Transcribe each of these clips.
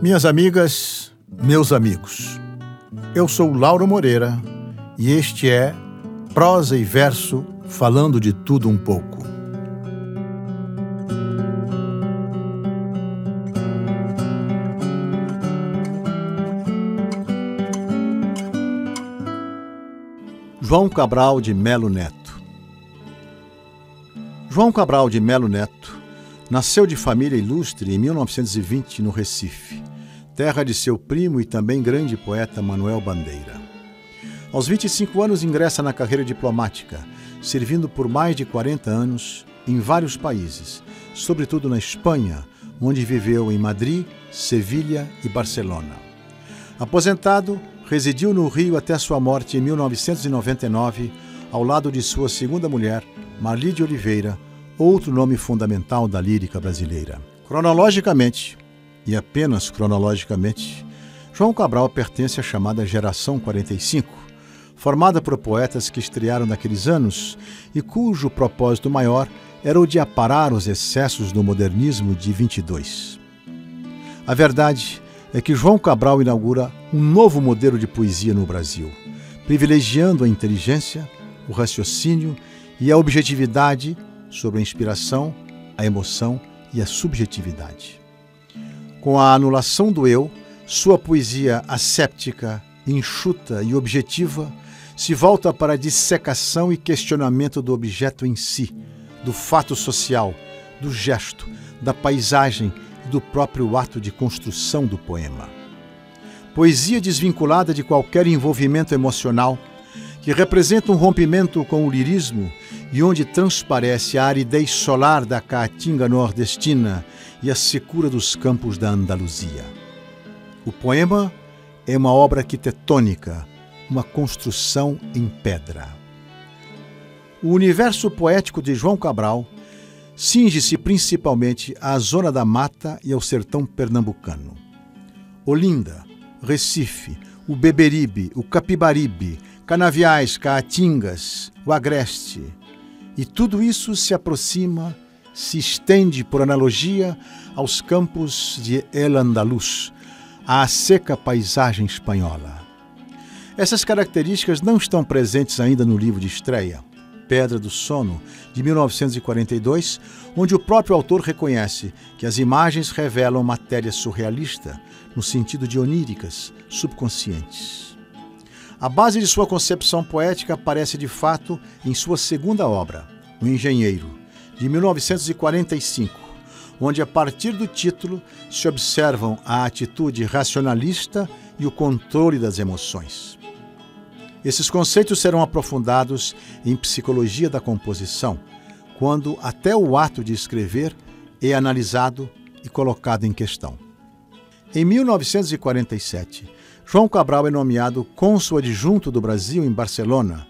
Minhas amigas, meus amigos, eu sou Lauro Moreira e este é Prosa e Verso falando de tudo um pouco. João Cabral de Melo Neto João Cabral de Melo Neto nasceu de família ilustre em 1920 no Recife, terra de seu primo e também grande poeta Manuel Bandeira. Aos 25 anos ingressa na carreira diplomática, servindo por mais de 40 anos em vários países, sobretudo na Espanha, onde viveu em Madrid, Sevilha e Barcelona. Aposentado, Residiu no Rio até sua morte em 1999, ao lado de sua segunda mulher, Marli de Oliveira, outro nome fundamental da lírica brasileira. Cronologicamente, e apenas cronologicamente, João Cabral pertence à chamada Geração 45, formada por poetas que estrearam naqueles anos e cujo propósito maior era o de aparar os excessos do modernismo de 22. A verdade é que João Cabral inaugura um novo modelo de poesia no Brasil, privilegiando a inteligência, o raciocínio e a objetividade sobre a inspiração, a emoção e a subjetividade. Com a anulação do eu, sua poesia asséptica, enxuta e objetiva se volta para a dissecação e questionamento do objeto em si, do fato social, do gesto, da paisagem e do próprio ato de construção do poema. Poesia desvinculada de qualquer envolvimento emocional, que representa um rompimento com o lirismo e onde transparece a aridez solar da caatinga nordestina e a secura dos campos da Andaluzia. O poema é uma obra arquitetônica, uma construção em pedra. O universo poético de João Cabral cinge-se principalmente à zona da mata e ao sertão pernambucano. Olinda, Recife, o Beberibe, o Capibaribe, Canaviais, Caatingas, o Agreste. E tudo isso se aproxima, se estende por analogia aos campos de El Andaluz, à seca paisagem espanhola. Essas características não estão presentes ainda no livro de estreia. Pedra do Sono, de 1942, onde o próprio autor reconhece que as imagens revelam matéria surrealista, no sentido de oníricas, subconscientes. A base de sua concepção poética aparece de fato em sua segunda obra, O Engenheiro, de 1945, onde, a partir do título, se observam a atitude racionalista e o controle das emoções. Esses conceitos serão aprofundados em psicologia da composição, quando até o ato de escrever é analisado e colocado em questão. Em 1947, João Cabral é nomeado cônsul adjunto do Brasil em Barcelona,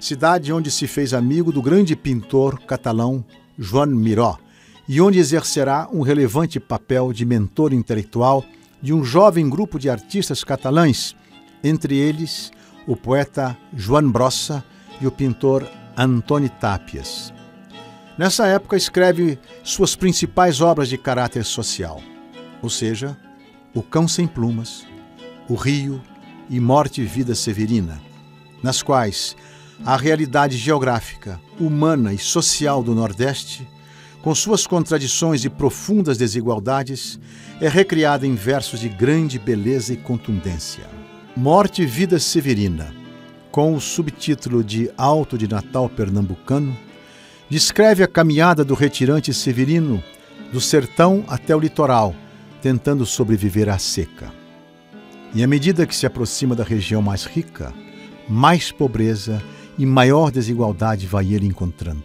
cidade onde se fez amigo do grande pintor catalão Joan Miró e onde exercerá um relevante papel de mentor intelectual de um jovem grupo de artistas catalães, entre eles o poeta Joan Brossa e o pintor Antoni Tapias. Nessa época, escreve suas principais obras de caráter social, ou seja, O Cão Sem Plumas, O Rio e Morte e Vida Severina, nas quais a realidade geográfica, humana e social do Nordeste, com suas contradições e profundas desigualdades, é recriada em versos de grande beleza e contundência. Morte e Vida Severina, com o subtítulo de Alto de Natal Pernambucano, descreve a caminhada do retirante severino do sertão até o litoral, tentando sobreviver à seca. E à medida que se aproxima da região mais rica, mais pobreza e maior desigualdade vai ele encontrando.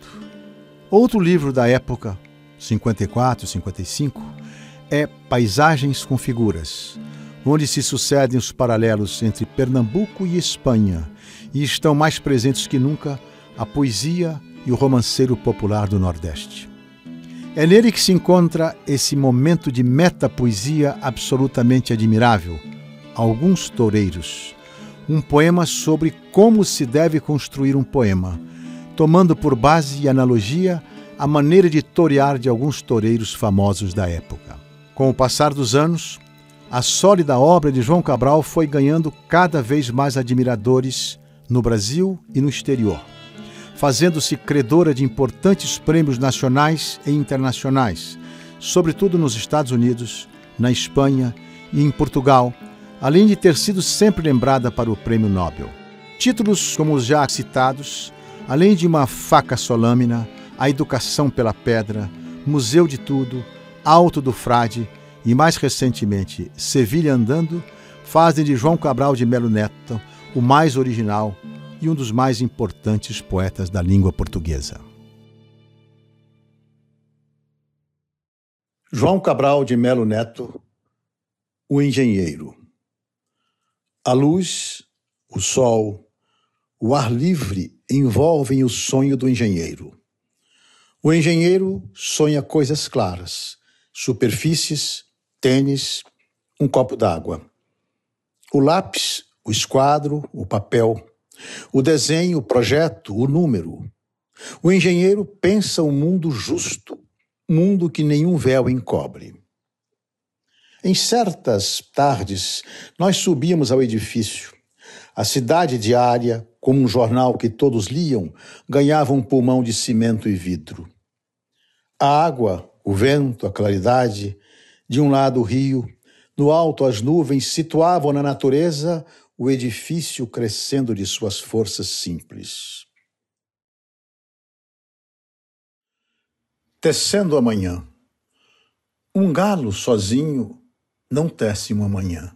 Outro livro da época, 54, 55, é Paisagens com Figuras, onde se sucedem os paralelos entre Pernambuco e Espanha, e estão mais presentes que nunca a poesia e o romanceiro popular do Nordeste. É nele que se encontra esse momento de metapoesia absolutamente admirável, Alguns Toureiros, um poema sobre como se deve construir um poema, tomando por base e analogia a maneira de torear de alguns toureiros famosos da época. Com o passar dos anos, a sólida obra de João Cabral foi ganhando cada vez mais admiradores no Brasil e no exterior, fazendo-se credora de importantes prêmios nacionais e internacionais, sobretudo nos Estados Unidos, na Espanha e em Portugal, além de ter sido sempre lembrada para o Prêmio Nobel. Títulos como os já citados, além de uma faca solâmina, a Educação pela Pedra, Museu de Tudo, Alto do Frade e, mais recentemente, Sevilha Andando, fazem de João Cabral de Melo Neto o mais original e um dos mais importantes poetas da língua portuguesa. João Cabral de Melo Neto, o engenheiro. A luz, o sol, o ar livre envolvem o sonho do engenheiro. O engenheiro sonha coisas claras, superfícies, tênis, um copo d'água. O lápis, o esquadro, o papel, o desenho, o projeto, o número. O engenheiro pensa um mundo justo, mundo que nenhum véu encobre. Em certas tardes, nós subíamos ao edifício. A cidade diária, como um jornal que todos liam, ganhava um pulmão de cimento e vidro. A água, o vento, a claridade, de um lado o rio, no alto as nuvens situavam na natureza o edifício crescendo de suas forças simples. Tecendo amanhã. Um galo sozinho não tece uma manhã.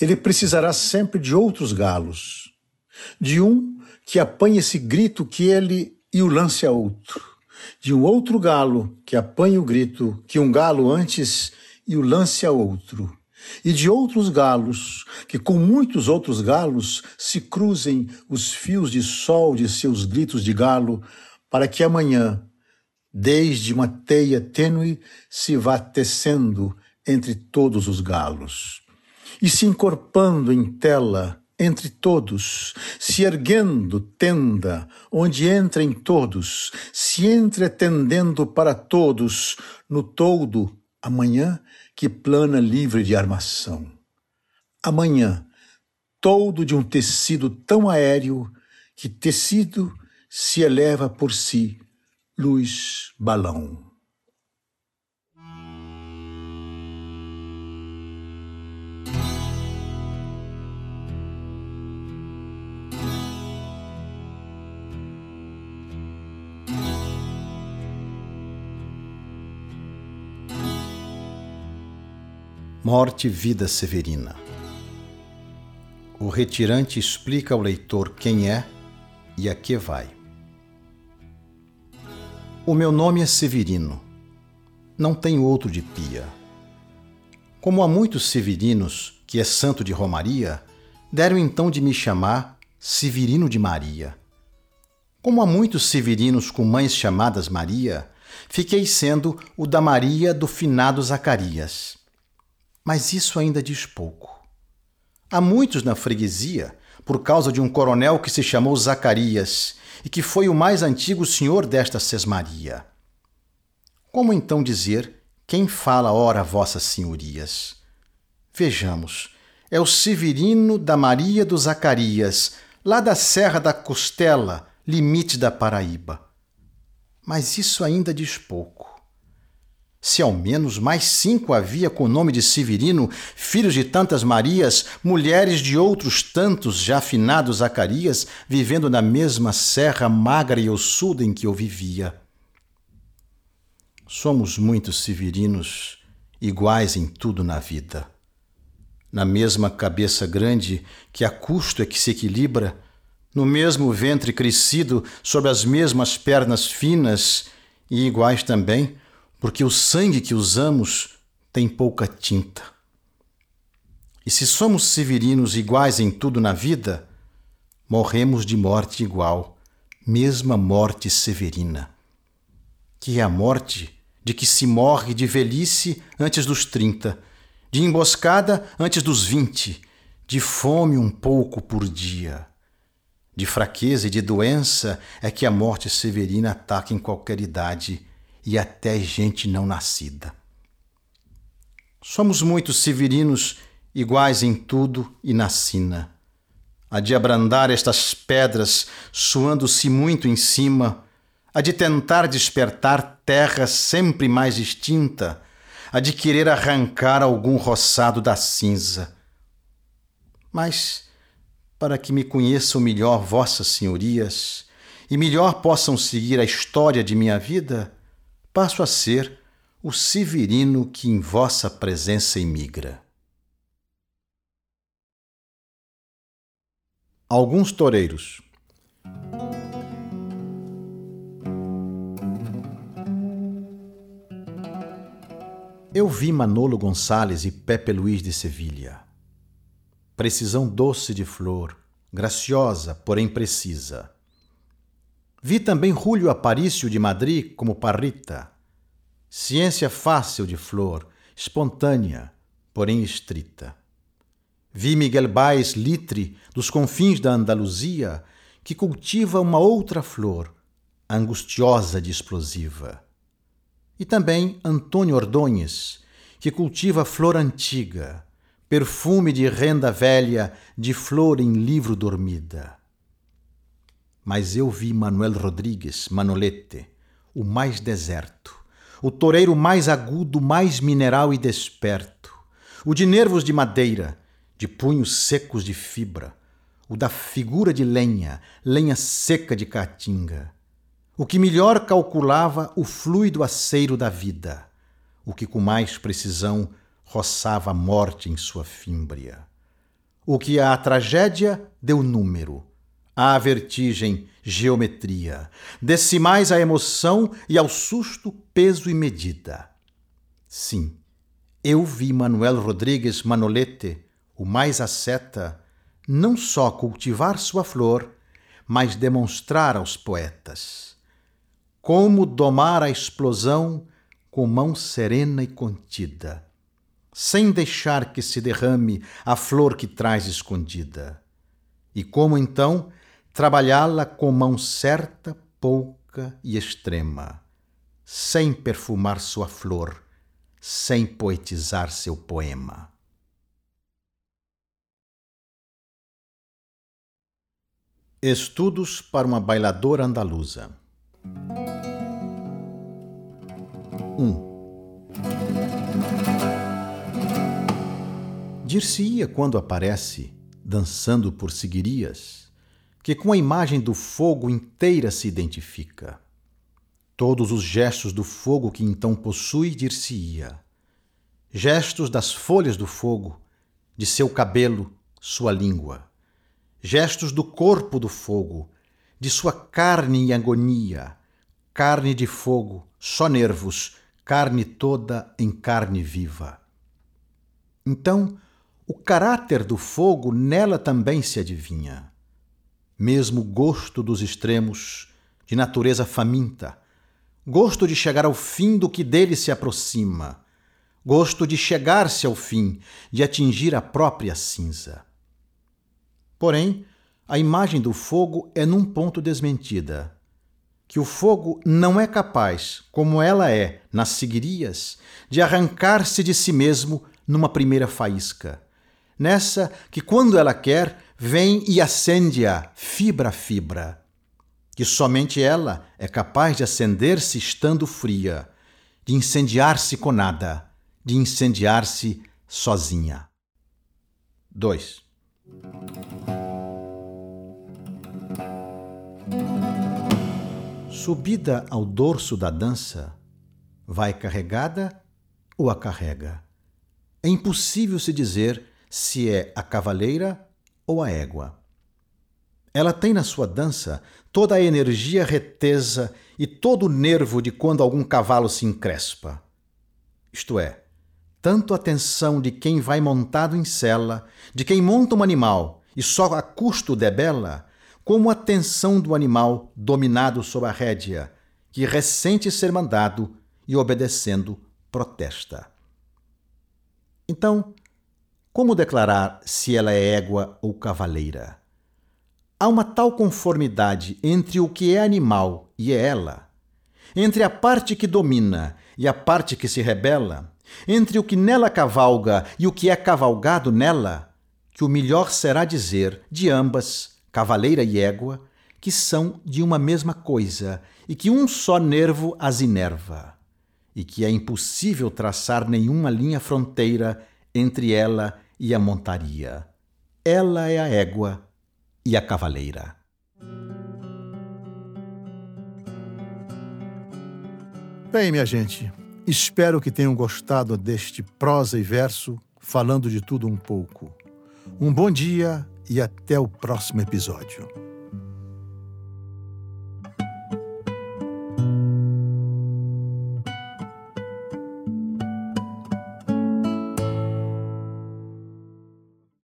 Ele precisará sempre de outros galos de um que apanhe esse grito que ele e o lance a outro, de um outro galo que apanhe o grito que um galo antes e o lance a outro, e de outros galos que com muitos outros galos se cruzem os fios de sol de seus gritos de galo, para que amanhã, desde uma teia tênue, se vá tecendo entre todos os galos e se encorpando em tela entre todos, se erguendo tenda, onde entrem todos, se entretendendo para todos, no todo, amanhã que plana livre de armação. Amanhã, todo de um tecido tão aéreo que tecido se eleva por si, luz balão. Morte Vida Severina. O retirante explica ao leitor quem é e a que vai. O meu nome é Severino. Não tenho outro de pia. Como há muitos severinos, que é santo de Romaria, deram então de me chamar Severino de Maria. Como há muitos severinos com mães chamadas Maria, fiquei sendo o da Maria do finado Zacarias mas isso ainda diz pouco. Há muitos na freguesia, por causa de um coronel que se chamou Zacarias e que foi o mais antigo senhor desta sesmaria. Como então dizer quem fala ora vossas senhorias? Vejamos, é o Severino da Maria do Zacarias, lá da Serra da Costela, limite da Paraíba. Mas isso ainda diz pouco se ao menos mais cinco havia com o nome de Severino, filhos de tantas Marias, mulheres de outros tantos já finados Zacarias, vivendo na mesma serra magra e ossuda em que eu vivia. Somos muitos severinos, iguais em tudo na vida. Na mesma cabeça grande que a custo é que se equilibra, no mesmo ventre crescido, sob as mesmas pernas finas, e iguais também porque o sangue que usamos tem pouca tinta. E se somos severinos iguais em tudo na vida, morremos de morte igual, mesma morte severina, que é a morte de que se morre de velhice antes dos trinta, de emboscada antes dos vinte, de fome um pouco por dia, de fraqueza e de doença é que a morte severina ataca em qualquer idade e até gente não nascida. Somos muitos severinos iguais em tudo e na sina. A de abrandar estas pedras, suando-se muito em cima, a de tentar despertar terra sempre mais extinta, a de querer arrancar algum roçado da cinza. Mas, para que me conheçam melhor vossas senhorias e melhor possam seguir a história de minha vida, passo a ser o severino que em vossa presença emigra. Alguns toureiros. Eu vi Manolo Gonçalves e Pepe Luiz de Sevilha. Precisão doce de flor, graciosa, porém precisa. Vi também Julio Aparício de Madrid como Parrita. Ciência fácil de flor, espontânea, porém estrita. Vi Miguel Baez Litre, dos confins da Andaluzia, que cultiva uma outra flor, angustiosa de explosiva. E também Antônio Ordonhes, que cultiva flor antiga, perfume de renda velha, de flor em livro dormida. Mas eu vi Manuel Rodrigues, Manolete, o mais deserto, o toureiro mais agudo, mais mineral e desperto, o de nervos de madeira, de punhos secos de fibra, o da figura de lenha, lenha seca de caatinga, o que melhor calculava o fluido aceiro da vida, o que com mais precisão roçava a morte em sua fímbria, o que à tragédia deu número, à vertigem geometria, decimais à emoção e ao susto peso e medida. Sim, eu vi Manuel Rodrigues Manolete o mais asceta, não só cultivar sua flor, mas demonstrar aos poetas como domar a explosão com mão serena e contida, sem deixar que se derrame a flor que traz escondida, e como então trabalhá-la com mão certa, pouca e extrema, sem perfumar sua flor, sem poetizar seu poema. Estudos para uma bailadora andaluza. 1. Um. Dir-se-ia quando aparece, dançando por seguirias, que com a imagem do fogo inteira se identifica. Todos os gestos do fogo que então possui, dir-se-ia. Gestos das folhas do fogo, de seu cabelo, sua língua gestos do corpo do fogo, de sua carne em agonia, carne de fogo, só nervos, carne toda em carne viva. Então, o caráter do fogo nela também se adivinha. Mesmo gosto dos extremos, de natureza faminta, gosto de chegar ao fim do que dele se aproxima, gosto de chegar-se ao fim, de atingir a própria cinza. Porém, a imagem do fogo é num ponto desmentida. Que o fogo não é capaz, como ela é nas seguirias, de arrancar-se de si mesmo numa primeira faísca. Nessa que, quando ela quer, vem e acende-a fibra a fibra. Que somente ela é capaz de acender-se estando fria, de incendiar-se com nada, de incendiar-se sozinha. 2. Subida ao dorso da dança, vai carregada ou a carrega? É impossível se dizer se é a cavaleira ou a égua. Ela tem na sua dança toda a energia retesa e todo o nervo de quando algum cavalo se encrespa. Isto é, tanto a atenção de quem vai montado em sela, de quem monta um animal e só a custo debela, como a tensão do animal dominado sob a rédea, que ressente ser mandado e, obedecendo, protesta. Então, como declarar se ela é égua ou cavaleira? Há uma tal conformidade entre o que é animal e é ela, entre a parte que domina e a parte que se rebela, entre o que nela cavalga e o que é cavalgado nela, que o melhor será dizer de ambas, cavaleira e égua, que são de uma mesma coisa e que um só nervo as inerva, e que é impossível traçar nenhuma linha fronteira entre ela e a montaria. Ela é a égua e a cavaleira. Bem, minha gente, espero que tenham gostado deste prosa e verso falando de tudo um pouco. Um bom dia e até o próximo episódio.